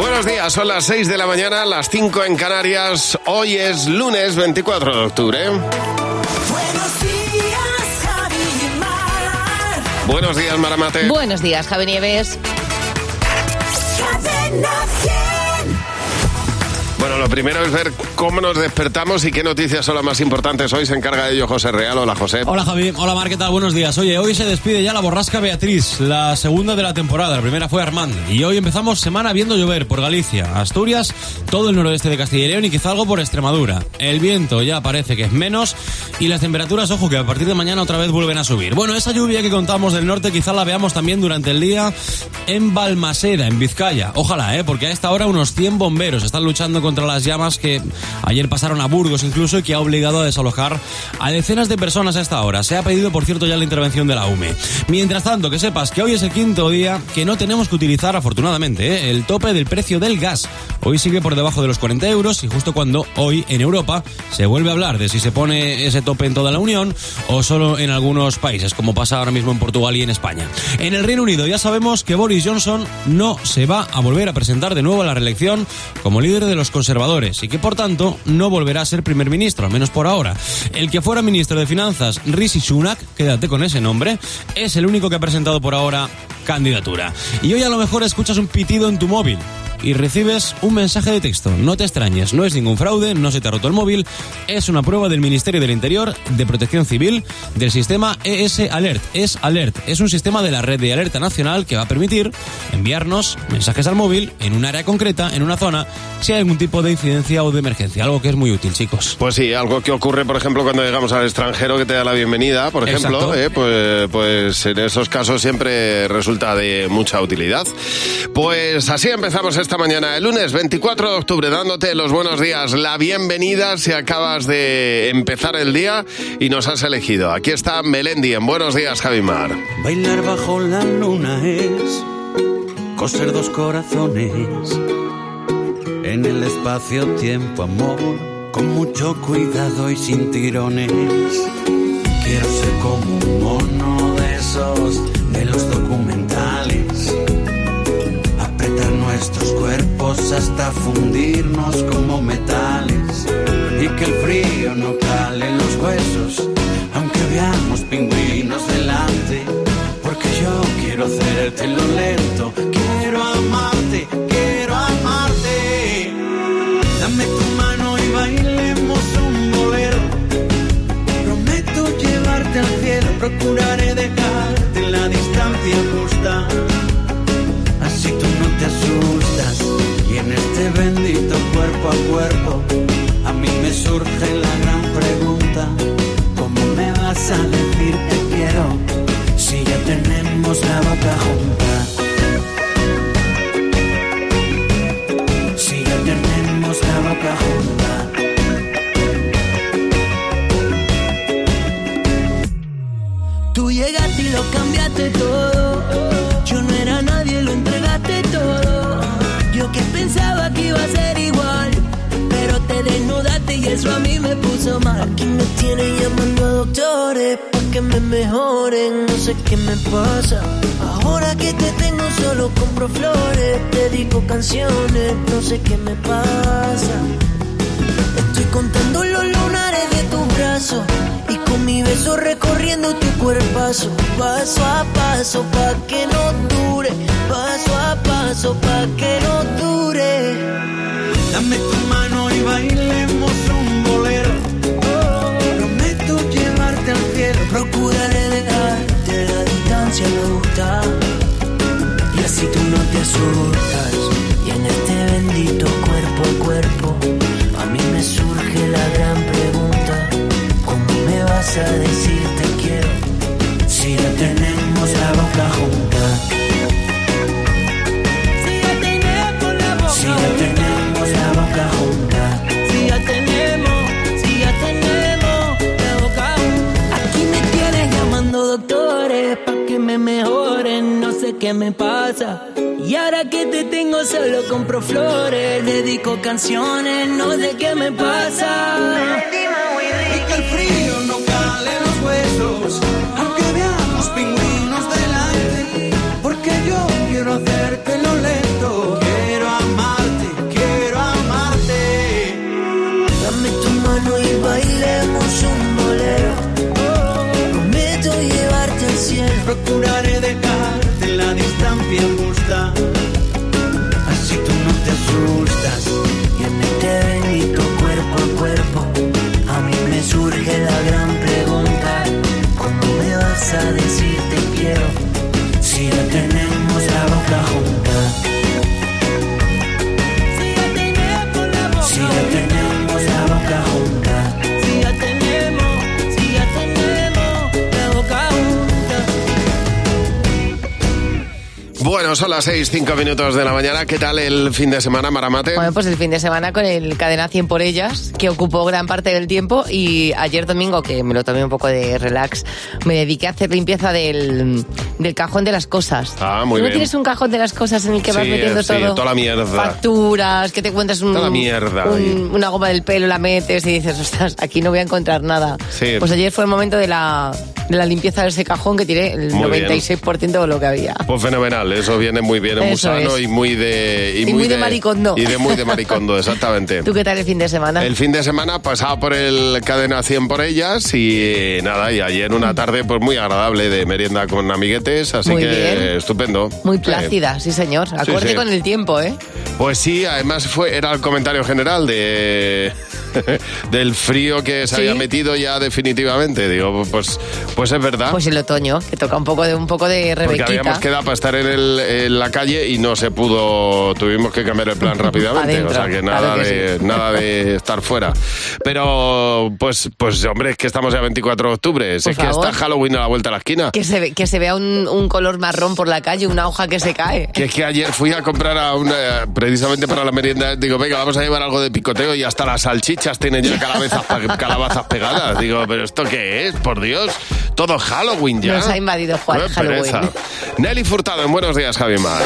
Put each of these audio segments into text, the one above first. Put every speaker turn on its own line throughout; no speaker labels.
Buenos días, son las 6 de la mañana, las 5 en Canarias. Hoy es lunes 24 de octubre.
Buenos días, Javi y Mar.
Buenos días, Maramate.
Buenos días, Javi Nieves.
Cadena 100.
Bueno, lo primero es ver cómo nos despertamos y qué noticias son las más importantes. Hoy se encarga de ello José Real. Hola, José.
Hola Javi, hola Mar, ¿qué tal? Buenos días. Oye, hoy se despide ya la borrasca Beatriz, la segunda de la temporada. La primera fue Armand. Y hoy empezamos semana viendo llover por Galicia, Asturias, todo el noroeste de Castilla y León y quizá algo por Extremadura. El viento ya parece que es menos y las temperaturas, ojo, que a partir de mañana otra vez vuelven a subir. Bueno, esa lluvia que contamos del norte quizá la veamos también durante el día en Balmaseda, en Vizcaya. Ojalá, ¿eh? Porque a esta hora unos 100 bomberos están luchando contra las llamas que ayer pasaron a Burgos incluso y que ha obligado a desalojar a decenas de personas a esta hora. Se ha pedido, por cierto, ya la intervención de la UME. Mientras tanto, que sepas que hoy es el quinto día que no tenemos que utilizar, afortunadamente, ¿eh? el tope del precio del gas. Hoy sigue por debajo de los 40 euros y justo cuando hoy en Europa se vuelve a hablar de si se pone ese tope en toda la Unión o solo en algunos países, como pasa ahora mismo en Portugal y en España. En el Reino Unido ya sabemos que Boris Johnson no se va a volver a presentar de nuevo a la reelección como líder de los conservadores y que por tanto no volverá a ser primer ministro, al menos por ahora. El que fuera ministro de Finanzas, Rishi Sunak, quédate con ese nombre, es el único que ha presentado por ahora candidatura. Y hoy a lo mejor escuchas un pitido en tu móvil y recibes un mensaje de texto. No te extrañes, no es ningún fraude, no se te ha roto el móvil, es una prueba del Ministerio del Interior de Protección Civil del sistema ES Alert. Es Alert, es un sistema de la red de alerta nacional que va a permitir enviarnos mensajes al móvil en un área concreta, en una zona, si hay algún tipo de incidencia o de emergencia, algo que es muy útil, chicos.
Pues sí, algo que ocurre, por ejemplo, cuando llegamos al extranjero que te da la bienvenida, por ejemplo, eh, pues, pues en esos casos siempre resulta de mucha utilidad. Pues así empezamos esta mañana, el lunes 24 de octubre, dándote los buenos días, la bienvenida si acabas de empezar el día y nos has elegido. Aquí está Melendi en Buenos Días, Javimar.
Bailar bajo la luna es coser dos corazones en el espacio-tiempo, amor, con mucho cuidado y sin tirones. Quiero ser como un mono de esos de los documentales, apretar nuestros cuerpos hasta fundirnos como metales y que el frío no cale en los huesos, aunque veamos pingüinos delante, porque yo quiero hacértelo lento, quiero amarte, quiero amarte. Dame tu mano y bailemos un bolero. Prometo llevarte al cielo, procuraré dejarte en la distancia justa. Así tú no te asustas y en este bendito cuerpo a cuerpo a mí me surge la gran pregunta ¿Cómo me vas a decir te quiero si ya tenemos la boca junta? Si ya tenemos la boca junta
Tú llegaste y lo cambiaste todo. Yo no lo entregaste todo. Yo que pensaba que iba a ser igual. Pero te desnudaste y eso a mí me puso mal. Aquí me tienen llamando a doctores para que me mejoren. No sé qué me pasa. Ahora que te tengo solo compro flores. Dedico canciones, no sé qué me pasa. Estoy contando los lunares de tus brazos mi beso recorriendo tu cuerpazo, paso a paso pa que no dure, paso a paso pa que no dure.
Dame tu mano y bailemos un bolero. Prometo llevarte al cielo.
Procuraré dejarte la distancia justa y así tú no te asustas. Vas a decir te quiero si ya tenemos la boca junta? Si ya tenemos la boca Si ya tenemos la boca junta. Si ya tenemos, si ya tenemos la boca junta. Aquí me tienes llamando doctores pa' que me mejoren, no sé qué me pasa. Y ahora que te tengo solo compro flores, dedico canciones, no sé qué me pasa.
Y que el frío procuraré dejarte la distancia justa. Así tú no te asustas.
Y en este bendito cuerpo a cuerpo, a mí me surge la gran pregunta: ¿Cómo me vas a decir te quiero si la
Bueno, son las 6, 5 minutos de la mañana. ¿Qué tal el fin de semana, Maramate?
Bueno, pues el fin de semana con el Cadena 100 por ellas, que ocupó gran parte del tiempo, y ayer domingo, que me lo tomé un poco de relax, me dediqué a hacer limpieza del, del cajón de las cosas.
Ah, muy
¿Tú no
bien.
tienes un cajón de las cosas en el que vas
Sí,
metiendo
sí,
todo?
toda la mierda.
Facturas, que te cuentas un,
Toda la mierda
un- una goma del pelo, la metes y dices, ostras, aquí no voy a encontrar nada.
Sí.
Pues ayer fue el momento de la, de la limpieza de ese cajón que tiré el
Muy bien.
96% de lo que había.
Pues fenomenal, eso viene muy bien, es muy
Eso
sano
es.
y muy de...
Y muy de maricondo.
Y de muy de maricondo, exactamente.
¿Tú qué tal el fin de semana?
El fin de semana pasaba por el Cadena 100 por ellas y nada, y ayer una tarde pues muy agradable de merienda con amiguetes, así
Muy
que
bien.
estupendo.
Muy plácida, sí señor. Acorde
sí.
con el tiempo, ¿eh?
Pues sí, además fue era el comentario general de del frío que se
Sí.
había metido ya definitivamente. Digo, pues pues es verdad.
Pues el otoño, que toca un poco de un poco de
porque
rebequita.
habíamos quedado para estar en, el- en la calle y no se pudo, tuvimos que cambiar el plan rápidamente,
Adentro,
o sea que
claro
nada
que
de
sí.
nada de estar fuera. Pero pues pues hombre, es que estamos ya 24 de octubre, es que
favor.
está Halloween a la vuelta de la esquina.
Que se, ve- que se vea un, un color marrón por la calle, una hoja que se cae.
Que es que ayer fui a comprar a una, precisamente para la merienda, digo, venga, vamos a llevar algo de picoteo y hasta las salchichas tienen ya calabazas, calabazas pegadas. Digo, pero ¿esto qué es? Por Dios, todo Halloween ya.
Nos ha invadido Juan
Qué
Halloween.
pereza. Nelly Furtado, en Buenos Días, Javi Mar.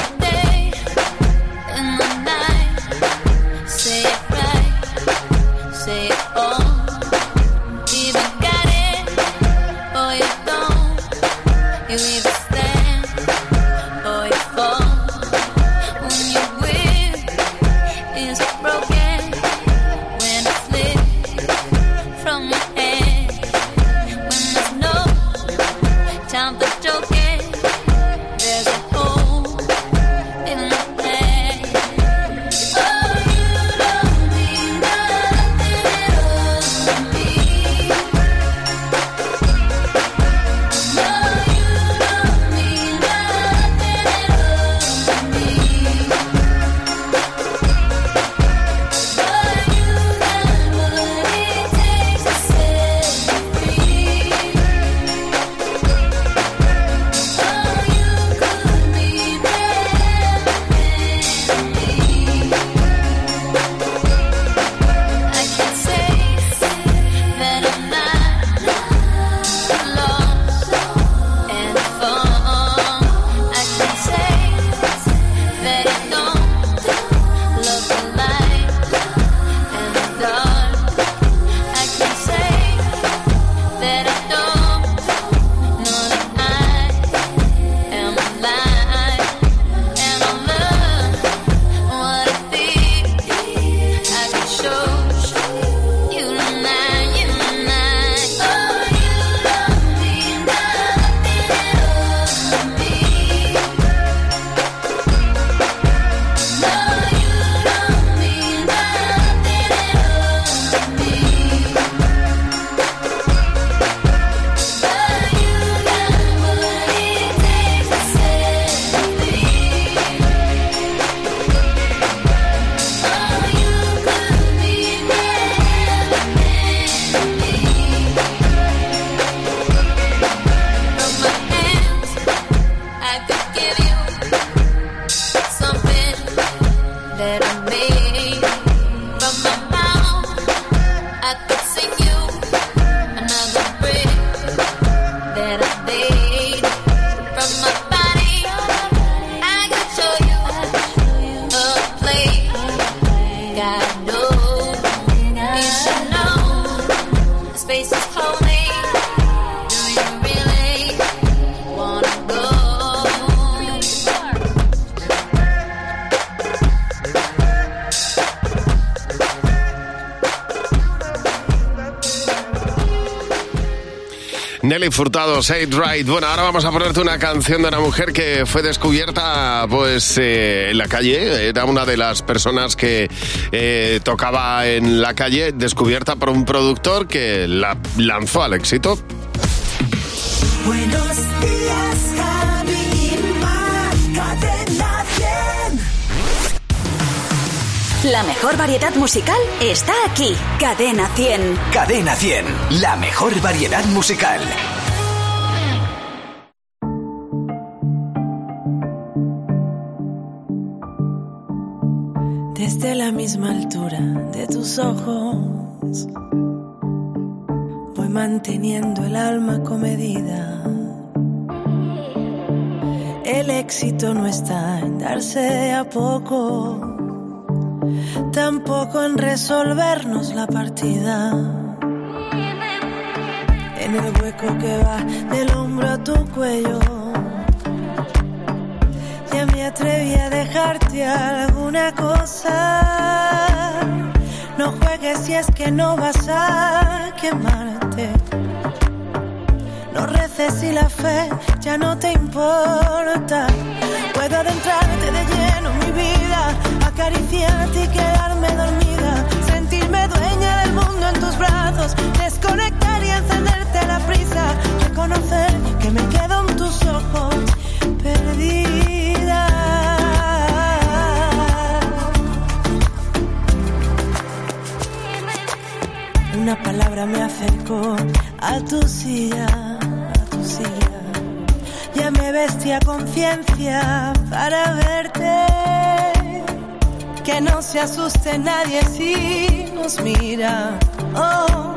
Nelly Furtado, It Right. Bueno, ahora vamos a ponerte una canción de una mujer que fue descubierta pues eh, en la calle. Era una de las personas que eh, tocaba en la calle, descubierta por un productor que la lanzó al éxito.
Buenos días, Javi y Mar. Cadena 100.
La mejor variedad musical está aquí. Cadena 100.
Cadena 100, la mejor variedad musical.
Ojos, voy manteniendo el alma comedida. El éxito no está en darse a poco, tampoco en resolvernos la partida. En el hueco que va del hombro a tu cuello. Ya me atreví a dejarte alguna cosa. No juegues si es que no vas a quemarte. No reces si la fe ya no te importa. Puedo adentrarte de lleno en mi vida, acariciarte y quedarme dormida. Sentirme dueña del mundo en tus brazos, desconectar y encenderte la prisa. Reconocer que me quedo en tus ojos, perdida. Una palabra me acercó a tu silla, a tu silla. Ya me vestía conciencia para verte. Que no se asuste nadie si nos mira. Oh,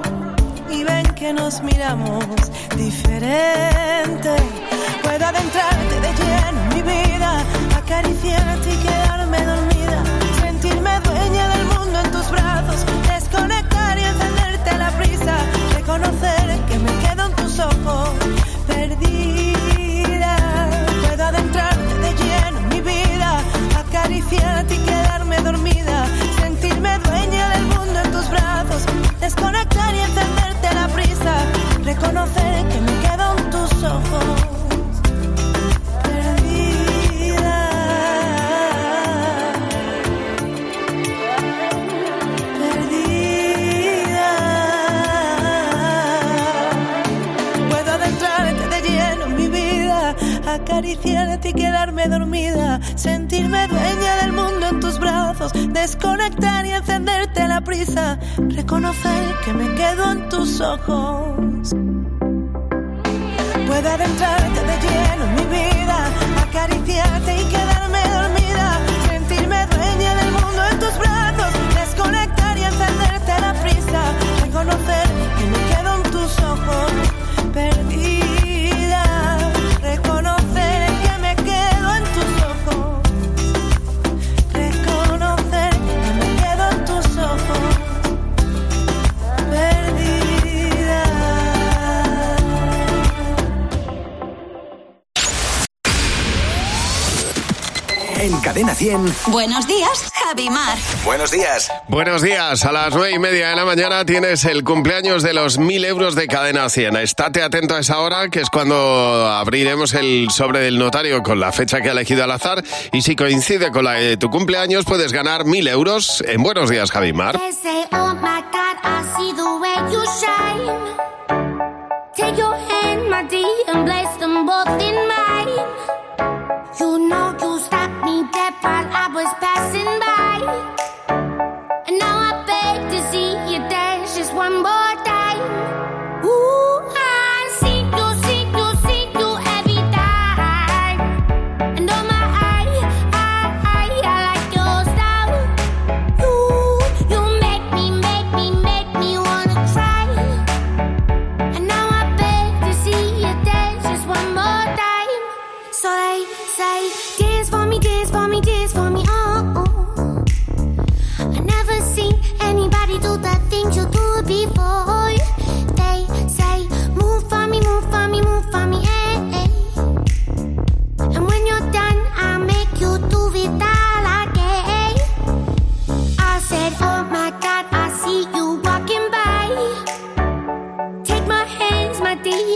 y ven que nos miramos diferente. Puedo adentrarte de lleno en mi vida, acariciarte y quedarme reconocer que me quedo en tus ojos. Puedo adentrarte de lleno en mi vida, acariciarte y quedarme
100,
Buenos días, Javi Mar.
buenos días.
Buenos días, a las nueve y media de la mañana tienes el cumpleaños de los mil euros de cadena 100. Estate atento a esa hora, que es cuando abriremos el sobre del notario con la fecha que ha elegido al azar. Y si coincide con la de tu cumpleaños, puedes ganar mil euros en Buenos días, Javimar.
They say, oh my God, I see the way you shine. Take your hand, my dear, and place them both in mine. You know me dead while I was passing by.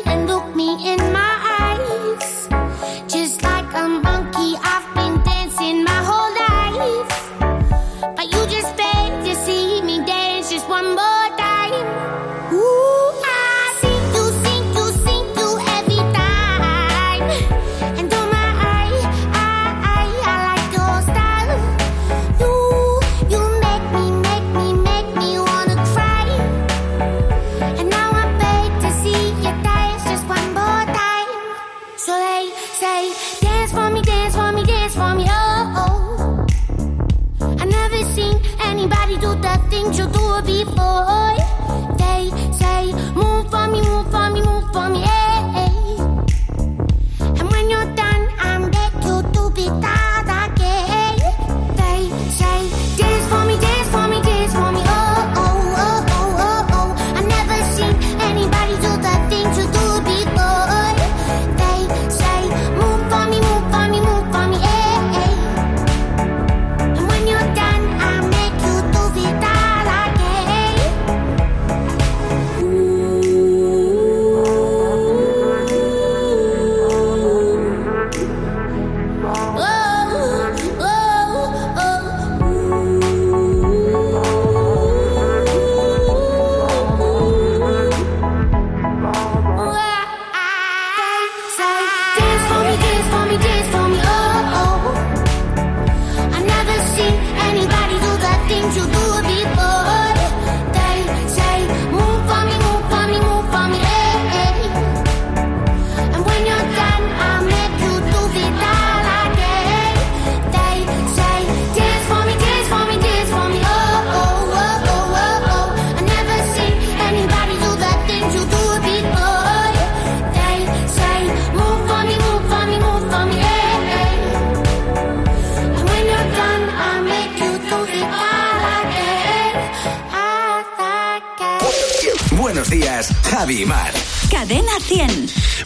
and look me in my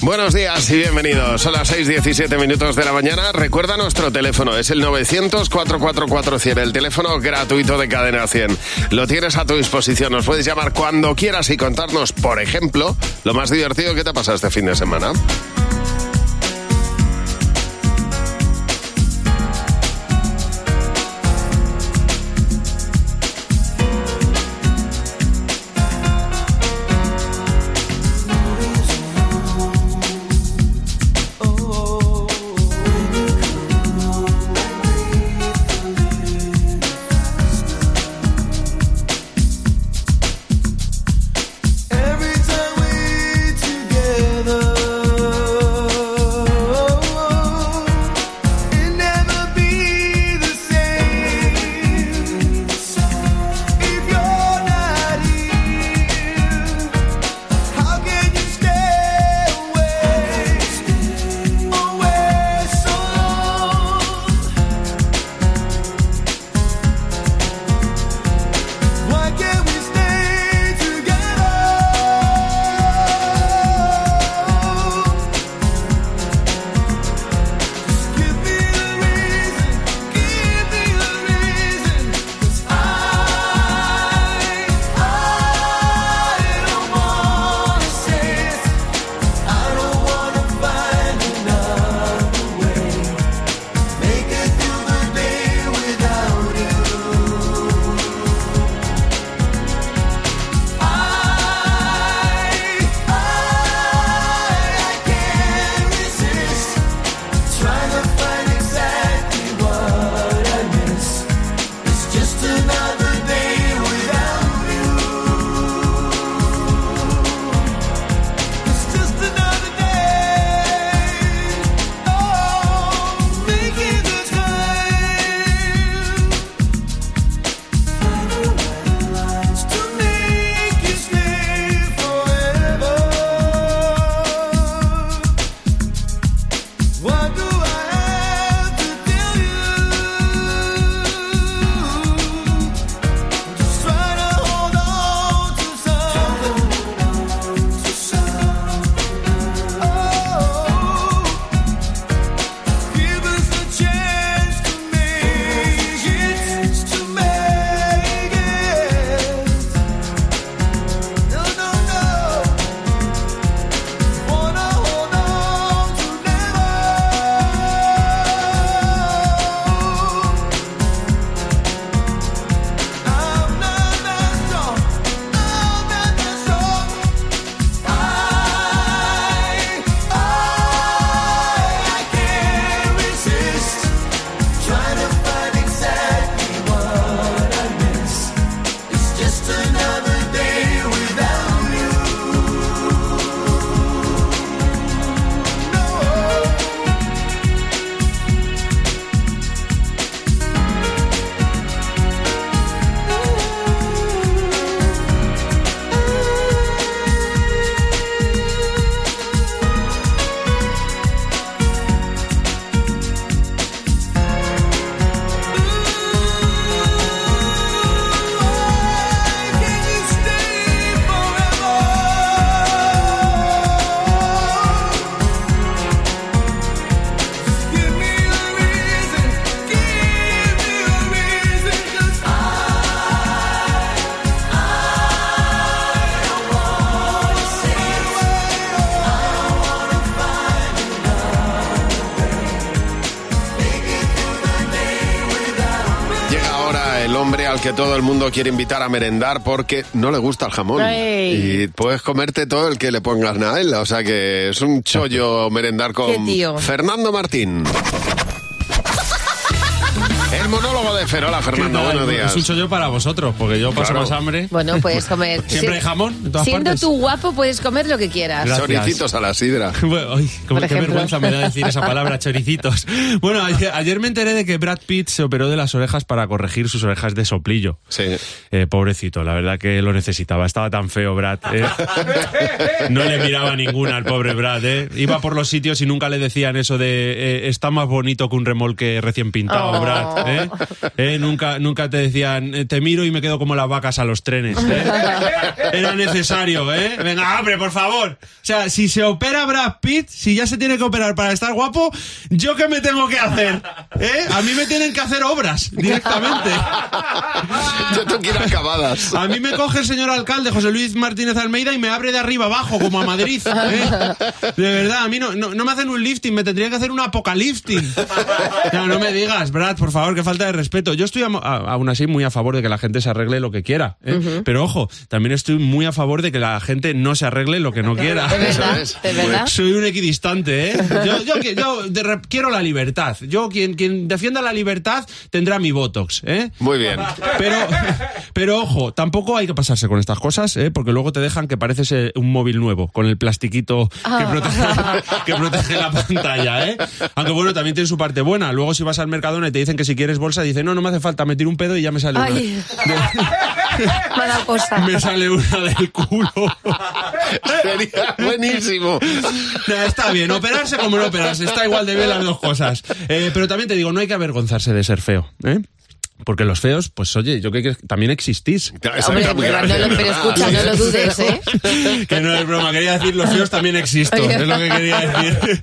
Buenos días y
bienvenidos. Son las 6:17 minutos de la mañana. Recuerda nuestro teléfono, es el 900-444-100, el teléfono gratuito de Cadena 100. Lo tienes a tu disposición, nos puedes llamar cuando quieras y contarnos, por ejemplo, lo más divertido que te ha pasado este fin de semana. Que todo el mundo quiere invitar a merendar porque no le gusta el jamón. Y puedes comerte todo el que le pongas a él. O sea que es un chollo merendar con. Fernando Martín. De Ferola, Fernando. Buenos días.
Es un chollo para vosotros, porque yo paso
Claro.
más hambre.
Bueno, puedes comer.
Siempre hay jamón en todas
Siendo
partes.
tú guapo, puedes comer lo que quieras.
Gracias.
Choricitos a la sidra.
Bueno, ay,
Por
qué vergüenza me da decir esa palabra, choricitos. Bueno, ayer, ayer me enteré de que Brad Pitt se operó de las orejas para corregir sus orejas de soplillo.
Sí.
Eh, pobrecito, la verdad que lo necesitaba. Estaba tan feo, Brad. ¿eh? No le miraba ninguna al pobre Brad. ¿eh? Iba por los sitios y nunca le decían eso de eh, está más bonito que un remolque recién pintado,
Oh.
Brad. ¿eh? ¿Eh? Nunca, nunca te decían eh, te miro y me quedo como las vacas a los trenes. ¿eh? Era necesario, ¿eh? Venga, hombre, por favor. O sea, si se opera Brad Pitt, si ya se tiene que operar para estar guapo, ¿yo qué me tengo que hacer? ¿Eh? A mí me tienen que hacer obras directamente.
Yo tengo que ir a acabadas.
A mí me coge el señor alcalde José Luis Martínez Almeida y me abre de arriba abajo, como a Madrid. ¿eh? De verdad, a mí no, no, no me hacen un lifting, me tendrían que hacer un apocalifting. No, no me digas, Brad, por favor, que falta de respeto. Yo estoy a- a- aún así muy a favor de que la gente se arregle lo que quiera. ¿eh? Pero ojo, también estoy muy a favor de que la gente no se arregle lo que no quiera.
De verdad,
Eso es.
de verdad.
Soy un equidistante, ¿eh? Yo, yo, que- yo de re- quiero la libertad. Yo, quien, quien defienda la libertad, tendrá mi Botox, ¿eh?
Muy bien.
Pero, pero ojo, tampoco hay que pasarse con estas cosas, ¿eh? porque luego te dejan que pareces eh, un móvil nuevo, con el plastiquito que protege, que protege la pantalla. ¿eh? Aunque bueno, también tiene su parte buena. Luego si vas al Mercadona y te dicen que si quieres bolsa, dicen, no, no me hace falta, me tiro un pedo y ya me sale una.
Mala cosa.
Me sale una del culo.
Sería buenísimo.
Nah, está bien, operarse como no operarse, está igual de bien las dos cosas. Eh, pero también te digo, no hay que avergonzarse de ser feo, ¿eh? Porque los feos, pues oye, yo creo que también existís.
Hombre, pero, no lo- pero escucha, no lo dudes, ¿eh?
que no es broma, quería decir los feos también existo, es lo que quería decir.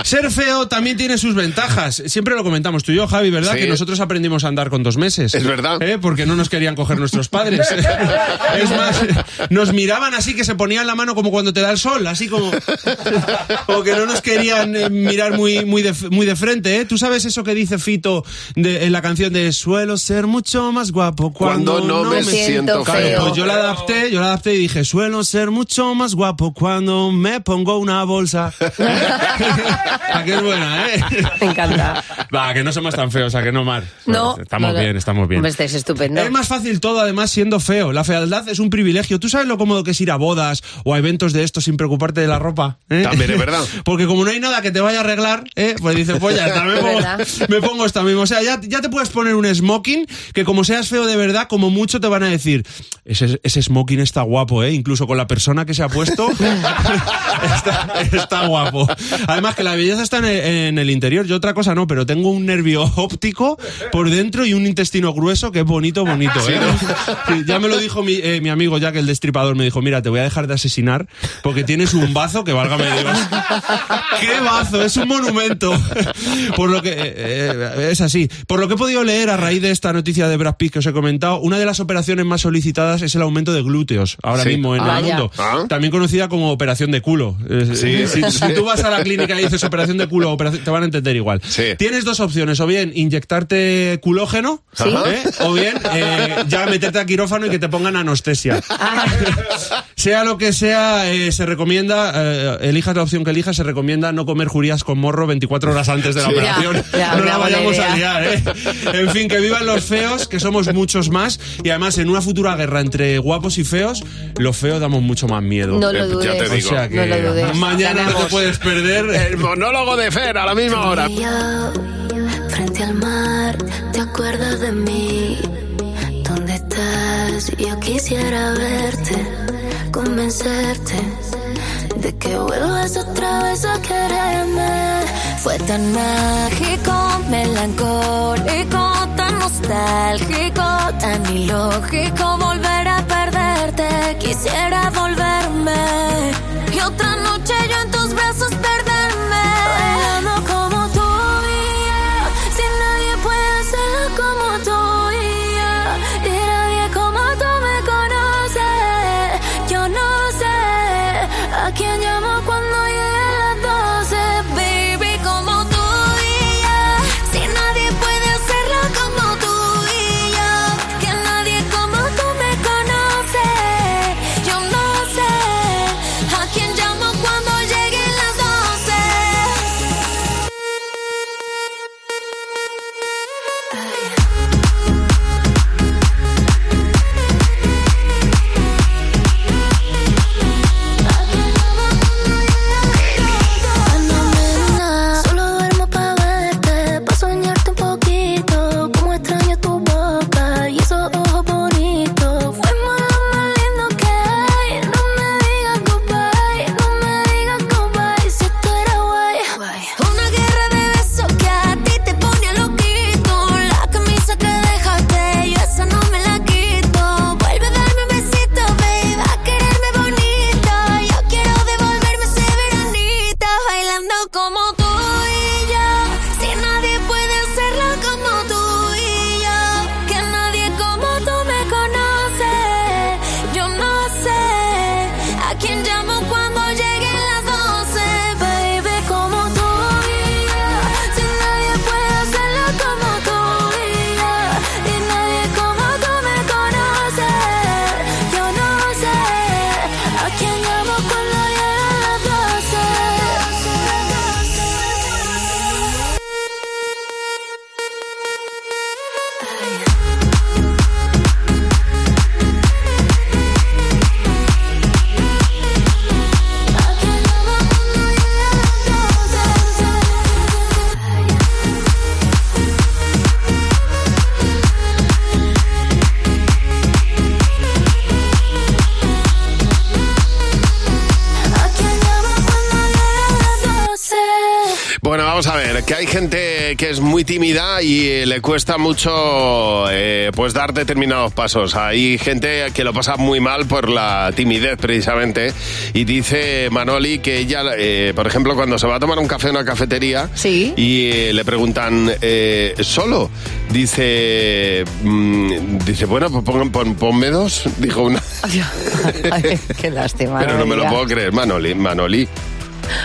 Ser feo también tiene sus ventajas. Siempre lo comentamos tú y yo, Javi, ¿verdad?
Sí.
Que nosotros aprendimos a andar con dos meses.
Es verdad.
¿Eh? Porque no nos querían coger nuestros padres. es más, nos miraban así que se ponían la mano como cuando te da el sol, así como, como que no nos querían eh, mirar muy, muy, de, muy de frente. ¿eh? ¿Tú sabes eso que dice Fito de- en la canción de Suelo ser mucho más guapo cuando,
Cuando no me siento
Claro,
feo.
pues yo la adapté, yo la adapté y dije, suelo ser mucho más guapo cuando me pongo una bolsa. ¿A qué es buena, eh?
Me encanta.
Va, que no somos tan feos, a que no, Mar.
No.
Estamos
no, no.
bien, estamos bien.
Hombre, estáis estupendo.
Es más fácil todo, además, siendo feo. La fealdad es un privilegio. ¿Tú sabes lo cómodo que es ir a bodas o a eventos de estos sin preocuparte de la ropa? eh?
También es verdad.
Porque como no hay nada que te vaya a arreglar, ¿eh? pues dices, pues ya me pongo, me pongo esta misma. O sea, ya, ya te puedes poner un smoking que como seas feo de verdad, como mucho te van a decir, ese, ese smoking está guapo, ¿eh? Incluso con la persona que se ha puesto, está, está guapo. Además que la belleza está en el, en el interior. Yo otra cosa no, pero tengo un nervio óptico por dentro y un intestino grueso que es bonito, bonito, ¿eh? Sí, ya me lo dijo mi, eh, mi amigo Jack, el destripador, me dijo, mira, te voy a dejar de asesinar porque tienes un bazo que válgame Dios. ¡Qué bazo! Es un monumento. Por lo que eh, eh, es así. Por lo que he podido leer a raíz de esta noticia de Brad Pitt que os he comentado, una de las operaciones más solicitadas es el aumento de glúteos ahora
Sí.
mismo en
Ah,
el
ya.
mundo.
Ah.
También conocida como operación de culo. Eh,
Sí.
Si, si tú vas a la clínica y dices operación de culo, operación- te van a entender igual.
Sí.
Tienes dos opciones, o bien inyectarte culógeno,
Sí.
¿eh? o bien eh, ya meterte a quirófano y que te pongan anestesia. sea lo que sea, eh, se recomienda, eh, elijas la opción que elijas, se recomienda no comer judías con morro 24 horas antes de la
Sí.
operación.
Ya, ya,
no la vayamos a liar, ¿eh? En fin, que vivan los feos, que somos muchos más, y además en una futura guerra entre guapos y feos, los feos damos mucho más miedo.
No
Eh,
lo
ya te
dudes.
digo.
O sea que
No lo dudes.
mañana no te
Ganamos.
puedes perder.
El monólogo de Fer a la misma hora.
Y yo, frente al mar, ¿te acuerdas de mí? ¿Dónde estás? Yo quisiera verte, convencerte de que vuelvas otra vez a quererme. Fue tan mágico, melancólico, tan nostálgico, tan ilógico volver a perderte. Quisiera volverme y otra noche yo en tus brazos
que hay gente que es muy tímida y eh, le cuesta mucho eh, pues dar determinados pasos. Hay gente que lo pasa muy mal por la timidez precisamente y dice Manoli que ella, eh, por ejemplo, cuando se va a tomar un café en una cafetería
Sí.
y eh, le preguntan eh, solo, dice, mm, dice bueno, pues pon- pon- ponme dos, dijo una.
Ay, qué lástima.
Pero no me lo puedo creer, Manoli. Manoli.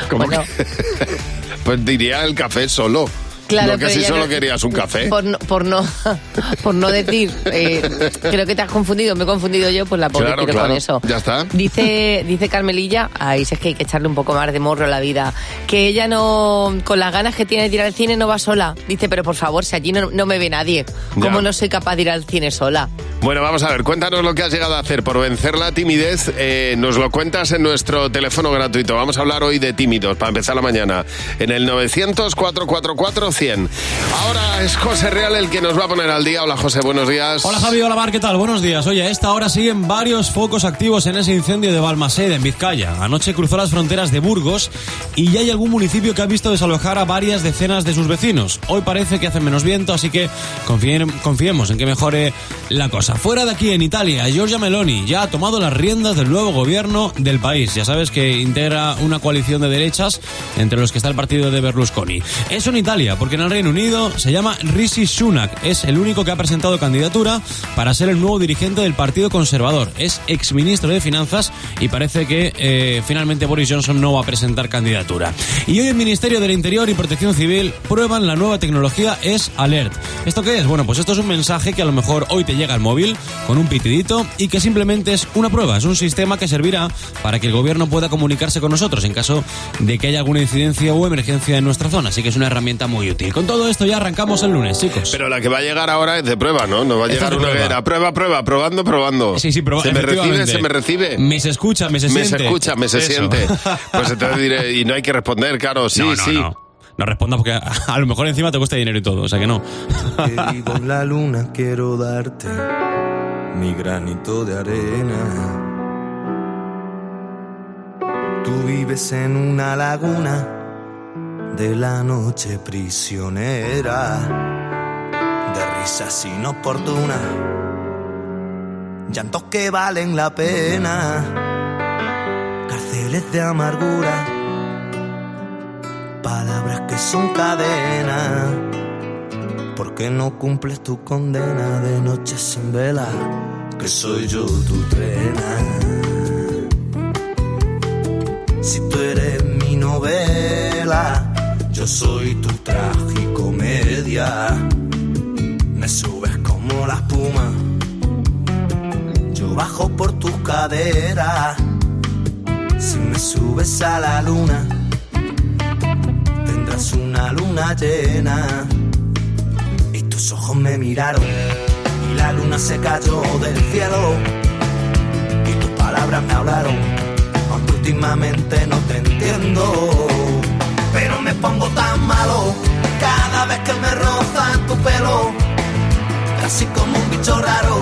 ¿Cómo
Bueno.
que? pues diría el café solo.
Claro,
no que si
ya
solo
no-
querías un café.
Por no, por no, por no decir, eh, creo que te has confundido, me he confundido yo, pues la pobre
Claro,
con eso.
ya está.
Dice, dice Carmelilla, ahí sí es que hay que echarle un poco más de morro a la vida, que ella no, con las ganas que tiene de ir al cine no va sola. Dice, pero por favor, si allí no, no me ve nadie, ¿cómo
Ya.
no soy capaz de ir al cine sola?
Bueno, vamos a ver, cuéntanos lo que has llegado a hacer por vencer la timidez. eh, nos lo cuentas en nuestro teléfono gratuito. Vamos a hablar hoy de tímidos para empezar la mañana. En el 900-444-100. Ahora es José Real el que nos va a poner al día. Hola José, buenos días.
Hola Javi, hola Mar, ¿qué tal? Buenos días. Oye, a esta hora siguen varios focos activos en ese incendio de Balmaseda, en Vizcaya. Anoche cruzó las fronteras de Burgos y ya hay algún municipio que ha visto desalojar a varias decenas de sus vecinos. Hoy parece que hace menos viento, así que confien- confiemos en que mejore la cosa. Fuera de aquí, en Italia, Giorgia Meloni ya ha tomado las riendas del nuevo gobierno del país. Ya sabes que integra una coalición de derechas entre los que está el partido de Berlusconi. Eso en Italia, porque en el Reino Unido se llama Rishi Sunak. Es el único que ha presentado candidatura para ser el nuevo dirigente del Partido Conservador. Es exministro de Finanzas y parece que eh, finalmente Boris Johnson no va a presentar candidatura. Y hoy el Ministerio del Interior y Protección Civil prueban la nueva tecnología Es Alert. ¿Esto qué es? Bueno, pues esto es un mensaje que a lo mejor hoy te llega al móvil con un pitidito y que simplemente es una prueba. Es un sistema que servirá para que el gobierno pueda comunicarse con nosotros en caso de que haya alguna incidencia o emergencia en nuestra zona. Así que es una herramienta muy útil. Con todo esto ya arrancamos el lunes, chicos.
Pero la que va a llegar ahora es de prueba, ¿no? No va a
Esta
llegar una
prueba.
prueba, prueba, probando, probando.
Sí, sí, pero
¿Se me recibe? ¿Se me recibe?
Me se escucha, me se
me se
siente.
escucha, me se
Eso.
siente. Pues entonces diré, y no hay que responder, claro, sí,
no, no,
sí.
No. No respondas porque a, a lo mejor encima te cuesta dinero y todo, o sea que no.
Que vivo en la luna, quiero darte mi granito de arena. Tú vives en una laguna de la noche prisionera, de risas inoportunas, llantos que valen la pena, cárceles de amargura, palabras que son cadenas. ¿Por qué no cumples tu condena de noche sin vela? Que soy yo tu trena. Si tú eres mi novela, yo soy tu tragicomedia. Me subes como la espuma, yo bajo por tus caderas. Si me subes a la luna, tendrás una luna llena y tus ojos me miraron y la luna se cayó del cielo y tus palabras me hablaron aunque últimamente no te entiendo pero me pongo tan malo. Cada vez que me roza tu pelo casi como un bicho raro.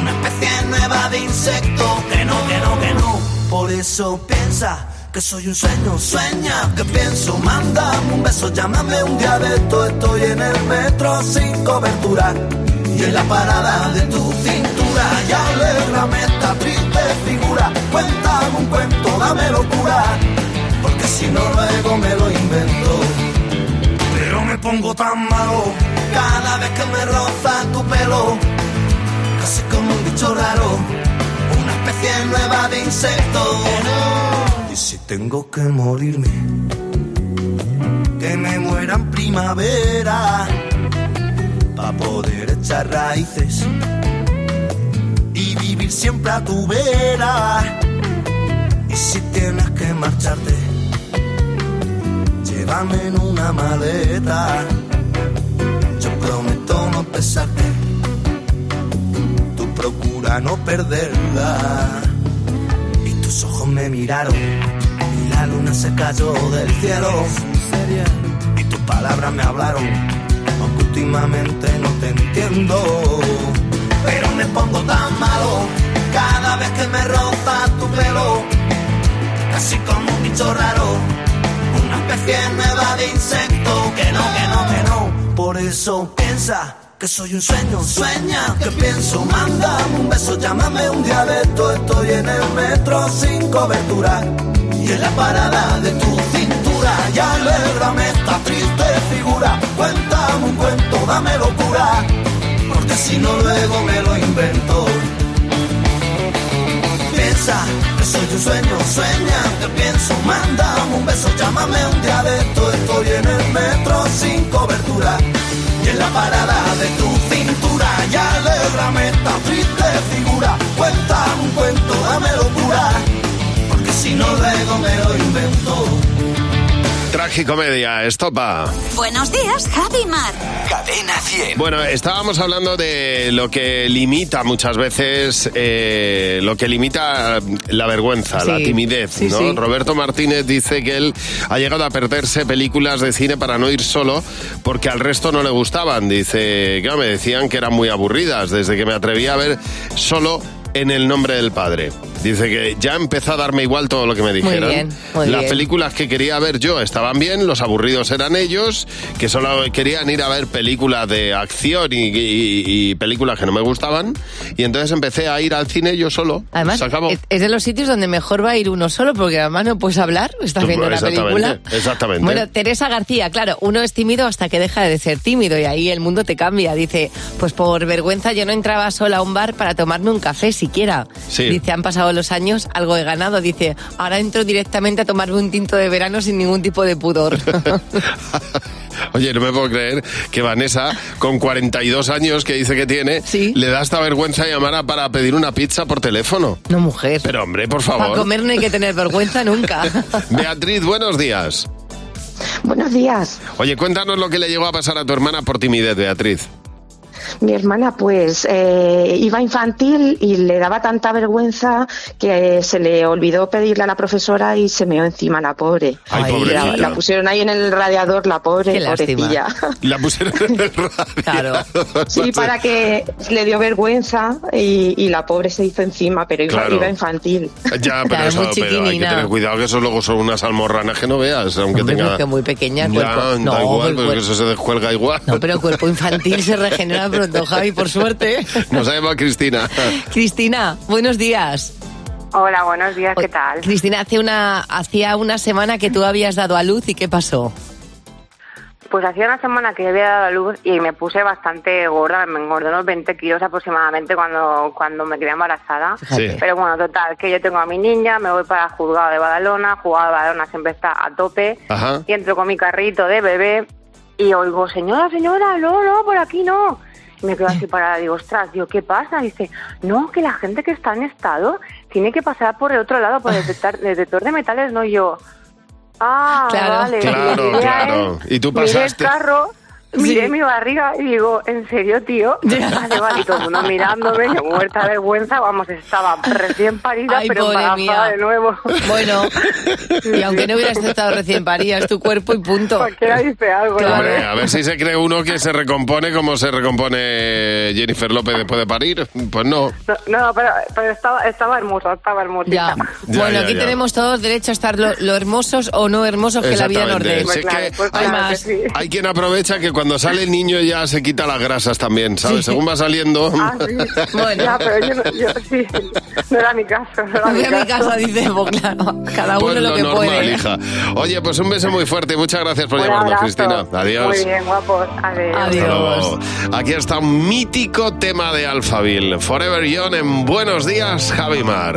Una especie nueva de insecto. Que no, que no, que no. Por eso piensa que soy un sueño, sueña que pienso, mándame un beso, llámame un día de esto, estoy en el metro sin cobertura y en la parada de tu cintura. Y alégrame esta triste figura, cuéntame un cuento, dame locura, si no luego me lo invento, pero me pongo tan malo cada vez que me roza tu pelo, casi como un bicho raro, una especie nueva de insecto. Y si tengo que morirme, que me muera en primavera, para poder echar raíces y vivir siempre a tu vera. Y si tienes que marcharte, llévame en una maleta. Yo prometo no pesarte, tú procura no perderla. Y tus ojos me miraron y la luna se cayó del cielo. Y tus palabras me hablaron, aunque últimamente no te entiendo. Pero me pongo tan malo cada vez que me roza tu pelo, casi como un bicho raro, una especie nueva de insecto. Que
por eso piensa que soy un sueño, sueña que pienso, mándame un beso, llámame un día de esto, estoy en el metro sin cobertura. Y en la parada de tu cintura. Y alégrame esta triste figura, cuéntame un cuento, dame locura, porque si no luego me lo invento. Piensa que soy un sueño, sueña que pienso, mándame un beso, llámame un día de esto, estoy en el metro sin cobertura y en la parada de tu cintura. Y alégrame esta triste
Tragicomedia, estopa.
Buenos días, Javi Mar.
Cadena 100.
Bueno, estábamos hablando de lo que limita muchas veces, eh, lo que limita la vergüenza,
Sí,
la timidez,
sí,
¿no?
sí.
Roberto Martínez dice que él ha llegado a perderse películas de cine para no ir solo porque al resto no le gustaban. Dice que me decían que eran muy aburridas desde que me atreví a ver solo en el nombre del padre. Dice que ya empezó a darme igual todo lo que me dijeran.
bien, muy
Las
bien.
películas que quería ver yo estaban bien, los aburridos eran ellos, que solo querían ir a ver películas de acción y, y- y películas que no me gustaban. Y entonces empecé a ir al cine yo solo.
Además,
Se acabó.
es- es de los sitios donde mejor va a ir uno solo, porque además no puedes hablar, estás viendo la
Exactamente,
película.
exactamente.
Bueno, Teresa García, claro, uno es tímido hasta que deja de ser tímido y ahí el mundo te cambia. Dice, pues por vergüenza yo no entraba sola a un bar para tomarme un café siquiera.
Sí.
Dice, han pasado los años, algo he ganado. Dice, ahora entro directamente a tomarme un tinto de verano sin ningún tipo de pudor.
Oye, no me puedo creer que Vanessa, con 42 años que dice que tiene, le da esta vergüenza llamar a- para pedir una pizza por teléfono.
No, mujer.
Pero hombre, por
Para
favor.
comer no hay que tener vergüenza nunca.
Beatriz, buenos días.
Buenos días.
Oye, cuéntanos lo que le llegó a pasar a tu hermana por timidez, Beatriz.
Mi hermana pues eh, iba infantil y le daba tanta vergüenza que se le olvidó pedirle a la profesora y se meó encima la pobre.
Ay,
Y la, la pusieron ahí en el radiador, la pobre,
Qué lástima.
pobrecilla.
La pusieron en el radio.
Sí, para que le dio vergüenza y, y la pobre se hizo encima, pero iba,
Claro.
iba infantil.
Ya, pero,
Claro,
eso,
muy
pero hay que tener cuidado que eso luego son unas almorranas que no veas, aunque
Hombre,
tenga...
muy pequeña el
Ya,
cuerpo.
da
No,
igual,
el
porque
cuerpo-
eso se descuelga igual.
No, pero el cuerpo infantil se regenera pronto, Javi, por suerte.
Nos ha llamado Cristina.
Cristina, buenos días.
Hola, buenos días, ¿qué tal?
Cristina, hace una, hacía una semana que tú habías dado a luz y ¿qué pasó?
Pues hacía una semana que había dado a luz y me puse bastante gorda, me engordé unos 20 kilos aproximadamente cuando, cuando me quedé embarazada.
Sí.
Pero bueno, total, que yo tengo a mi niña, me voy para el juzgado de Badalona, juzgado de Badalona siempre está a tope,
Ajá.
y entro con mi carrito de bebé y oigo, señora, señora, no, no, por aquí no. Me quedo así parada, digo, ostras, digo, ¿qué pasa? dice, no, que la gente que está en estado tiene que pasar por el otro lado, por el detector, el detector de metales, no yo. Ah,
Claro.
vale.
Claro, claro.
él,
Y tú pasaste.
el carro, miré
Sí.
mi barriga y digo, ¿en serio, tío? Vale, vale, y todo el mundo mirándome, yo muerta de vergüenza, vamos, estaba recién parida,
Ay,
pero embarazada
mía.
de nuevo.
Bueno, y aunque no hubieras estado recién parida, es tu cuerpo y punto.
Cualquiera dice algo, ¿no?
Hombre, a ver si se cree uno que se recompone como se recompone Jennifer López después de parir. Pues no.
No, no, pero, pero estaba, estaba hermosa, estaba.
Ya, bueno,
ya,
aquí
ya.
tenemos todos derecho a estar lo, lo hermosos o no hermosos que la vida nos dé.
Exactamente. Si es que
pues
hay,
claro sí.
hay quien aprovecha que cuando sale el niño ya se quita las grasas también, ¿sabes?
Sí.
Según va saliendo.
Ah, sí.
Bueno.
Ya, pero yo, no- yo sí, no era mi caso. No era
No
mi
era mi
caso.
casa, dice, pues claro, cada uno
Pues
lo que
normal,
puede.
hija. Oye, pues un beso muy fuerte y muchas gracias por
Un
llamarnos,
abrazo.
Cristina. Adiós.
Muy bien, guapos. Adiós.
Hasta luego. Aquí está un mítico tema de Alphaville. Forever Young en Buenos Días, Javimar.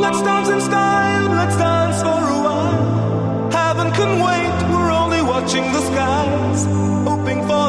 Let's dance in style, let's dance for a while. Heaven can wait, we're only watching the skies.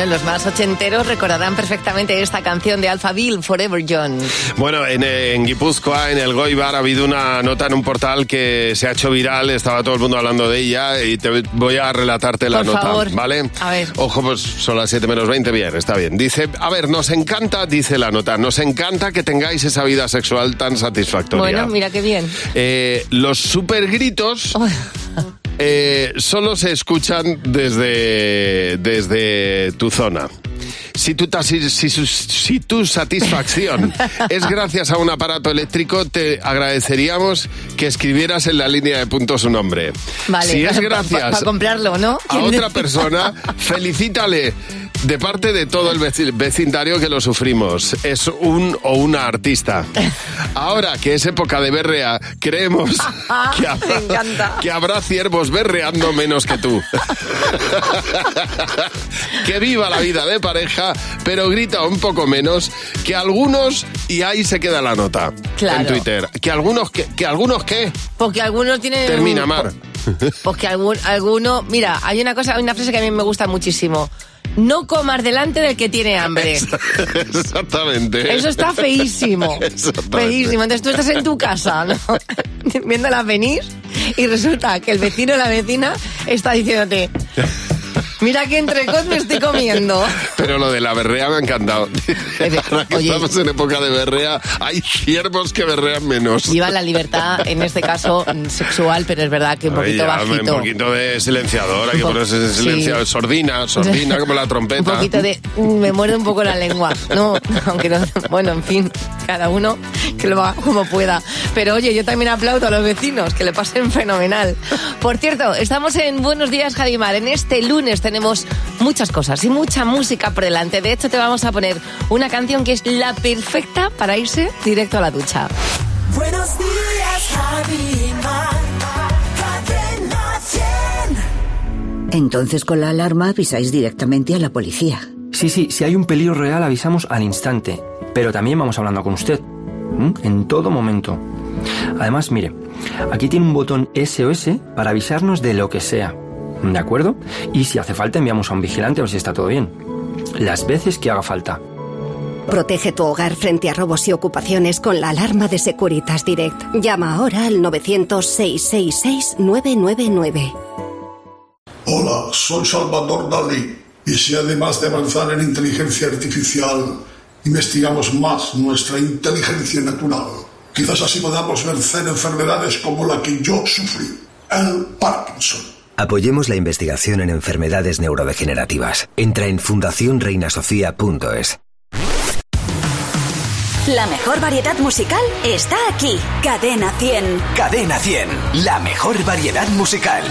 Bueno, los más ochenteros recordarán perfectamente esta canción de Alphaville, Forever John.
Bueno, en, en Guipúzcoa, en el Goibar, ha habido una nota en un portal que se ha hecho viral, estaba todo el mundo hablando de ella y te voy a relatarte la
Por
nota,
favor.
¿vale?
A ver.
Ojo, pues son las 7 menos 20, bien, está bien. Dice, a ver, nos encanta, dice la nota, nos encanta que tengáis esa vida sexual tan satisfactoria.
Bueno, mira qué bien.
Eh, los super gritos eh, solo se escuchan desde, desde tu zona. Si tu, tasi- si, su- si tu satisfacción es gracias a un aparato eléctrico, te agradeceríamos que escribieras en la línea de puntos su nombre.
Vale.
si es
Para
gracias
comprarlo, ¿no?
a otra persona, felicítale de parte de todo el veci- vecindario que lo sufrimos. Es un o una artista. Ahora que es época de berrea, creemos habrá, que habrá ciervos berreando menos que tú. que viva la vida de pareja, pero grita un poco menos que algunos, y ahí se queda la nota
Claro.
en Twitter, que algunos que, que algunos qué,
Porque algunos tienen...
termina Mar.
Porque algún, alguno... Mira, hay una cosa, hay una frase que a mí me gusta muchísimo. No comas delante del que tiene hambre.
Exactamente.
Eso está feísimo. Feísimo. Entonces tú estás en tu casa, ¿no? Viéndola venir y resulta que el vecino o la vecina está diciéndote, mira qué entrecot me estoy comiendo.
Pero lo de la berrea me ha encantado. Ahora que
oye.
estamos en época de berrea, hay ciervos que berrean menos.
Lleva la libertad, en este caso, mm, sexual, pero es verdad que un
Ay,
poquito
ya,
bajito.
Un poquito de silenciador, hay que
Un po-
ponerse silenciador.
sí.
Sordina, sordina como la
Un
trompeta.
poquito de... mm, Me muerde un poco la lengua. No, aunque no... Bueno, en fin, cada uno que lo haga como pueda. Pero oye, yo también aplaudo a los vecinos, que le pasen fenomenal. Por cierto, estamos en Buenos Días, Javimar. En este lunes tenemos muchas cosas y mucha música por delante. De hecho, te vamos a poner una canción que es la perfecta para irse directo a la ducha.
Buenos días, Javi Mar. Cadena 100.
Entonces con la alarma avisáis directamente a la policía.
Sí, sí, si hay un peligro real avisamos al instante, pero también vamos hablando con usted, ¿m? en todo momento. Además, mire, aquí tiene un botón SOS para avisarnos de lo que sea, ¿de acuerdo? Y si hace falta enviamos a un vigilante a ver si está todo bien. Las veces que haga falta.
Protege tu hogar frente a robos y ocupaciones con la alarma de Securitas Direct. Llama ahora al 900-666-999.
Hola, soy Salvador Dalí. Y si además de avanzar en inteligencia artificial, investigamos más nuestra inteligencia natural, quizás así podamos vencer enfermedades como la que yo sufrí, el Parkinson.
Apoyemos la investigación en enfermedades neurodegenerativas. Entra en fundacionreinasofía.es.
La mejor variedad musical está aquí. Cadena 100.
Cadena 100, la mejor variedad musical.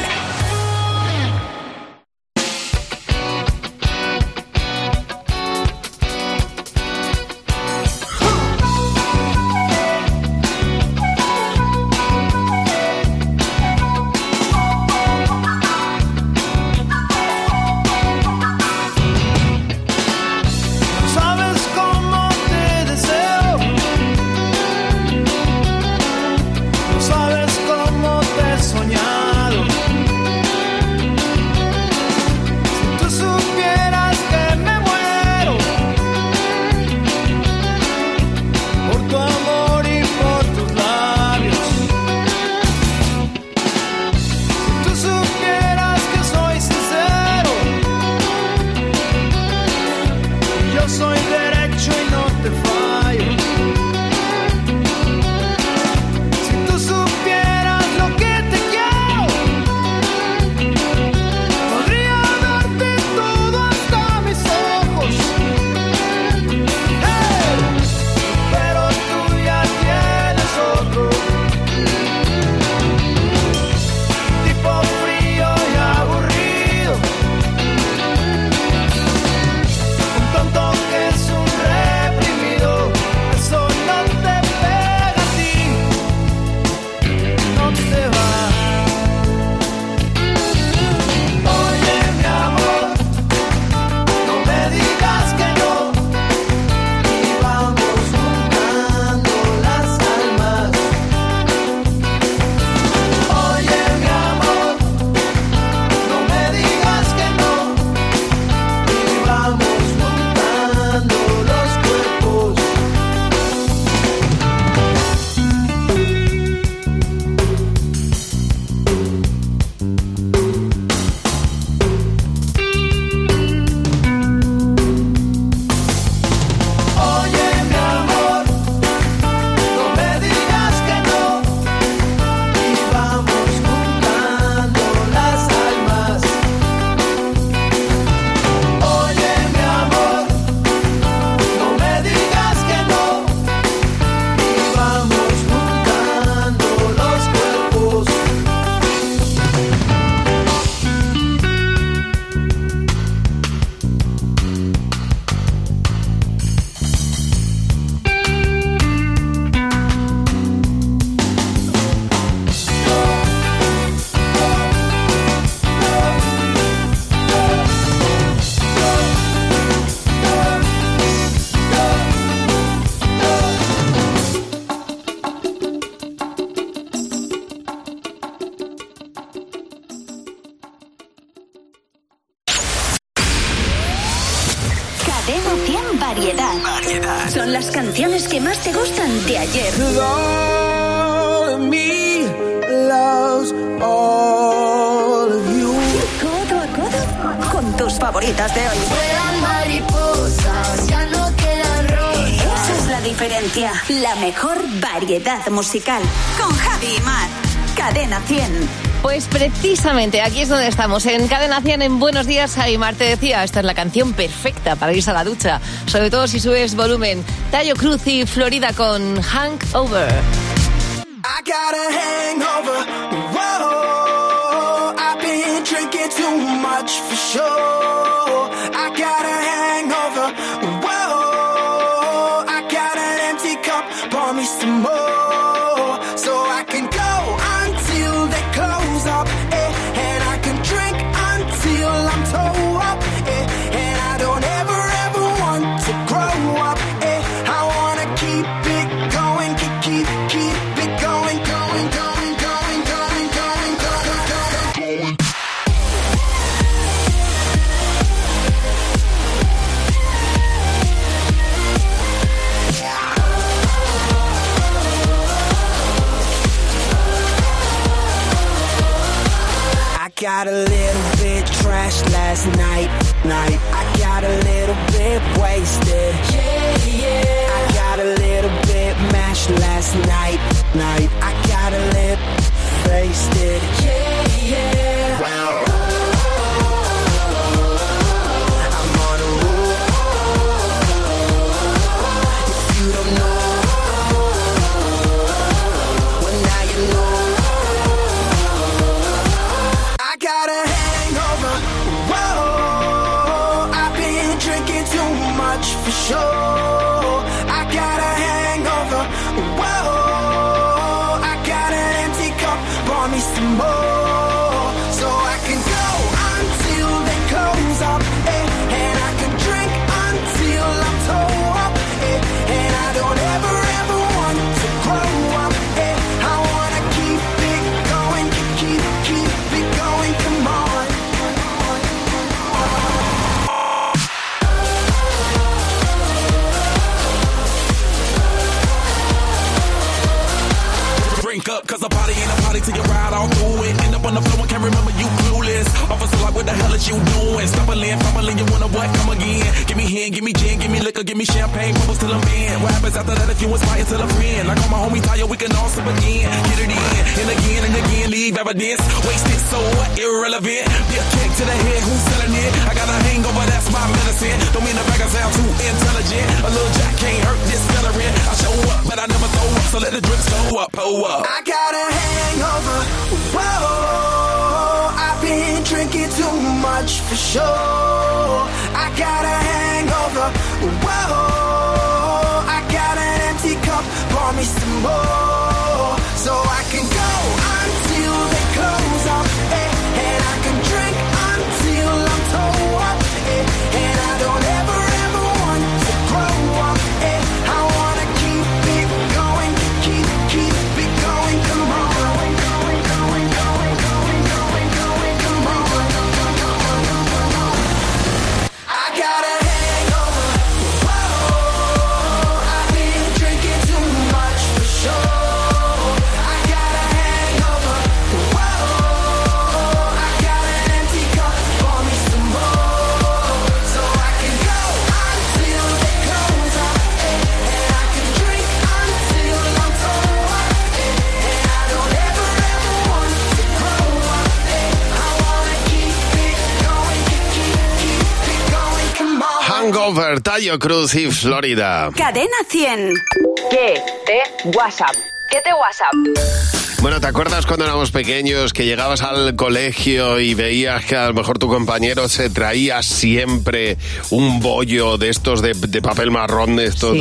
Musical. Con Javi y Mar. Cadena 100.
Pues precisamente aquí es donde estamos, en Cadena 100, en Buenos Días, Aymar te decía, esta es la canción perfecta para irse a la ducha, sobre todo si subes volumen. Tayo Cruz y Florida con Hangover.
I got a hangover. Whoa, I've been drinking too much for sure. You
inspire till a friend? Like all my homies tell you, we can all sip again. Leave evidence. Wasted, so what? Irrelevant. A kick to the head, who's selling it? I got a hangover, that's my medicine. Don't mean to brag, I sound too intelligent. A little jack can't hurt this veteran. I show up, but I never throw up, so let the drinks go up, pull up.
I got a hangover. Whoa, I've been drinking too much for sure. I got a hangover. Whoa, I got an empty cup. Pour me some more, so I can go stop. Hangover,
Tayo Cruz y Florida.
Cadena 100.
¿Qué te WhatsApp? ¿Qué te WhatsApp?
Bueno, ¿te acuerdas cuando éramos pequeños que llegabas al colegio y veías que a lo mejor tu compañero se traía siempre un bollo de estos de, de papel marrón, de estos
Sí.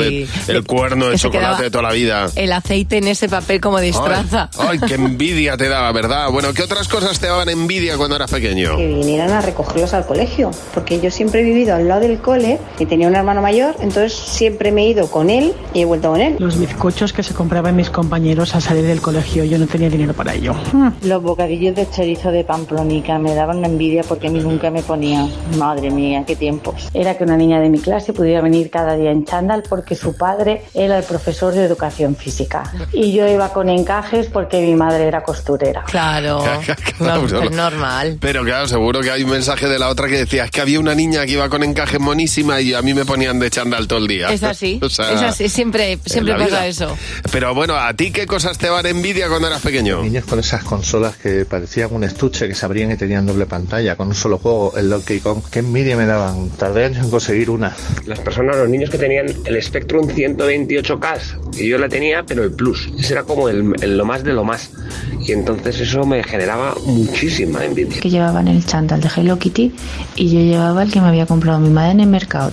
de el cuerno de chocolate de toda la vida?
El aceite en ese papel como distraza.
Ay, qué envidia te daba, ¿verdad? Bueno, ¿qué otras cosas te daban envidia cuando eras pequeño?
que vinieran a recogerlos al colegio, porque yo siempre he vivido al lado del cole y tenía un hermano mayor, entonces siempre me he ido con él y he vuelto con él.
Los bizcochos que se compraban mis compañeros al salir del colegio. Yo no tenía dinero para ello.
Los bocadillos de chorizo de Pamplonica me daban envidia porque a mí nunca me ponían. Madre mía, qué tiempos. Era que una niña de mi clase pudiera venir cada día en chándal porque su padre era el profesor de educación física. Y yo iba con encajes porque mi madre era costurera.
Claro,
Claro,
no, es normal.
Pero claro, seguro que hay un mensaje de la otra que decía, es que había una niña que iba con encaje monísima y a mí me ponían de chándal todo el día.
Es así,
O sea,
es así, siempre, siempre pasa
vida.
eso.
Pero bueno, ¿a ti qué cosas te daban envidia cuando eras pequeño?
Niños con esas consolas que parecían un estuche que se abrían y tenían doble pantalla, con un solo juego, el Donkey Kong. Qué envidia me daban. Tardé años en conseguir una.
Las personas, los niños que tenían el Spectrum 128K, y yo la tenía, pero el Plus. Ese era como el, el lo más de lo más. Y entonces eso me generaba muchísima envidia.
Que llevaban el chándal de Hello Kitty y yo llevaba el que me había comprado mi madre en el mercado.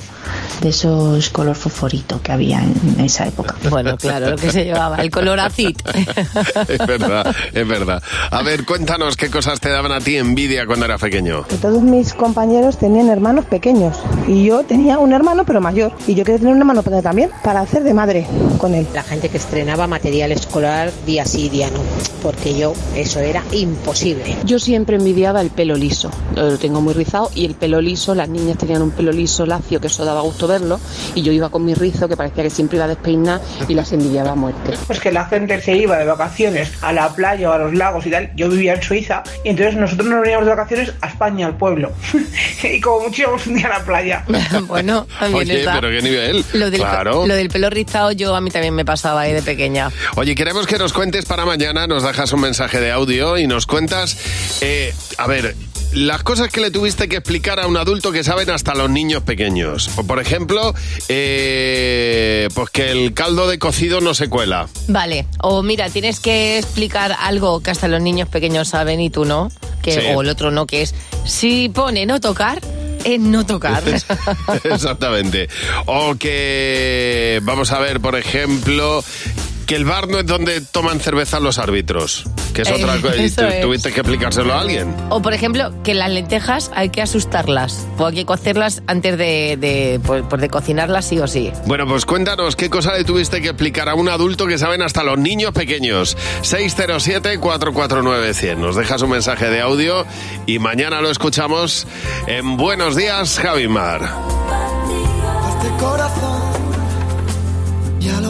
De esos color fosforito que había en esa época.
Bueno, claro, lo que se llevaba, el color acid.
es verdad, es verdad. A ver, cuéntanos qué cosas te daban a ti envidia cuando eras pequeño.
Que todos mis compañeros tenían hermanos pequeños y yo tenía un hermano pero mayor y yo quería tener un hermano pequeño también para hacer de madre con él.
La gente que estrenaba material escolar día sí, día no, porque yo eso era imposible.
Yo siempre envidiaba el pelo liso, lo tengo muy rizado y el pelo liso, las niñas tenían un pelo liso lacio que eso daba gusto verlo y yo iba con mi rizo que parecía que siempre iba a despeinar y las envidiaba a muerte.
Pues que la gente se iba de vacaciones a la playa o a los lagos y tal. Yo vivía en Suiza y entonces nosotros nos veníamos de vacaciones a España, al pueblo. y como mucho íbamos un día a la playa.
bueno, también
Oye,
está.
pero qué nivel.
Lo del,
claro.
lo del pelo rizado yo a mí también me pasaba ahí de pequeña.
Oye, queremos que nos cuentes para mañana, nos dejas un mensaje de audio y nos cuentas, eh, a ver, las cosas que le tuviste que explicar a un adulto que saben hasta los niños pequeños. O, por ejemplo, eh, pues que el caldo de cocido no se cuela.
Vale, o mira, tienes que explicar algo que hasta los niños pequeños saben y tú no, que,
Sí.
o el otro no, que es, si pone no tocar, es no tocar.
Exactamente. O que, vamos a ver, por ejemplo, que el bar no es donde toman cerveza los árbitros. Que es
Eh,
otra cosa. Y
eso
tu-
es.
tuviste que explicárselo a alguien.
O por ejemplo, que las lentejas hay que asustarlas, o hay que cocerlas antes de, de, pues, pues de cocinarlas sí o sí.
Bueno, pues cuéntanos qué cosa le tuviste que explicar a un adulto que saben hasta los niños pequeños. 607-449-100. Nos dejas un mensaje de audio y mañana lo escuchamos en Buenos Días, Javimar.
Este corazón,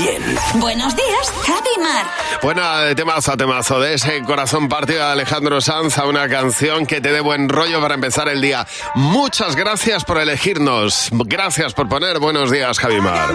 100.
Buenos días, Javi Mar.
Bueno, de temazo a temazo, de ese corazón partido de Alejandro Sanz a una canción que te dé buen rollo para empezar el día. Muchas gracias por elegirnos. Gracias por poner buenos días, Javi Mar.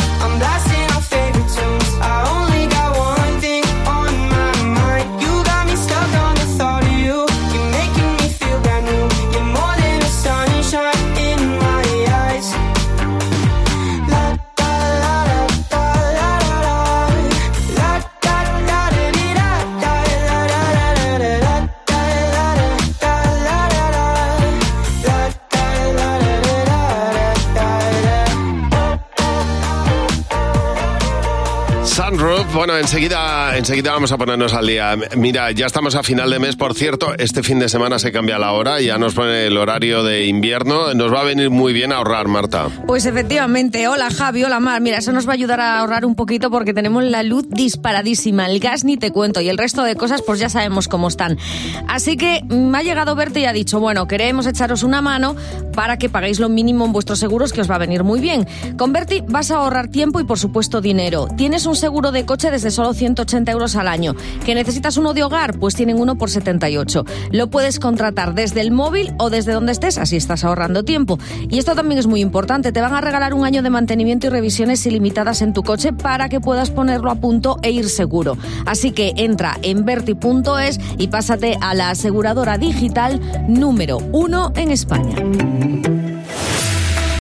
Bueno, enseguida, enseguida vamos a ponernos al día. Mira, ya estamos a final de mes, por cierto, este fin de semana se cambia la hora, ya nos pone el horario de invierno, nos va a venir muy bien ahorrar, Marta.
Pues efectivamente, hola Javi, hola Mar, mira, eso nos va a ayudar a ahorrar un poquito porque tenemos la luz disparadísima, el gas ni te cuento y el resto de cosas pues ya sabemos cómo están. Así que me ha llegado Verte y ha dicho, bueno, queremos echaros una mano para que paguéis lo mínimo en vuestros seguros que os va a venir muy bien. Con Berti vas a ahorrar tiempo y por supuesto dinero. Tienes un seguro de coche desde solo 180 euros al año. ¿Que necesitas uno de hogar? Pues tienen uno por 78. Lo puedes contratar desde el móvil o desde donde estés, así estás ahorrando tiempo. Y esto también es muy importante, te van a regalar un año de mantenimiento y revisiones ilimitadas en tu coche para que puedas ponerlo a punto e ir seguro. Así que entra en verti.es y pásate a la aseguradora digital número uno en España.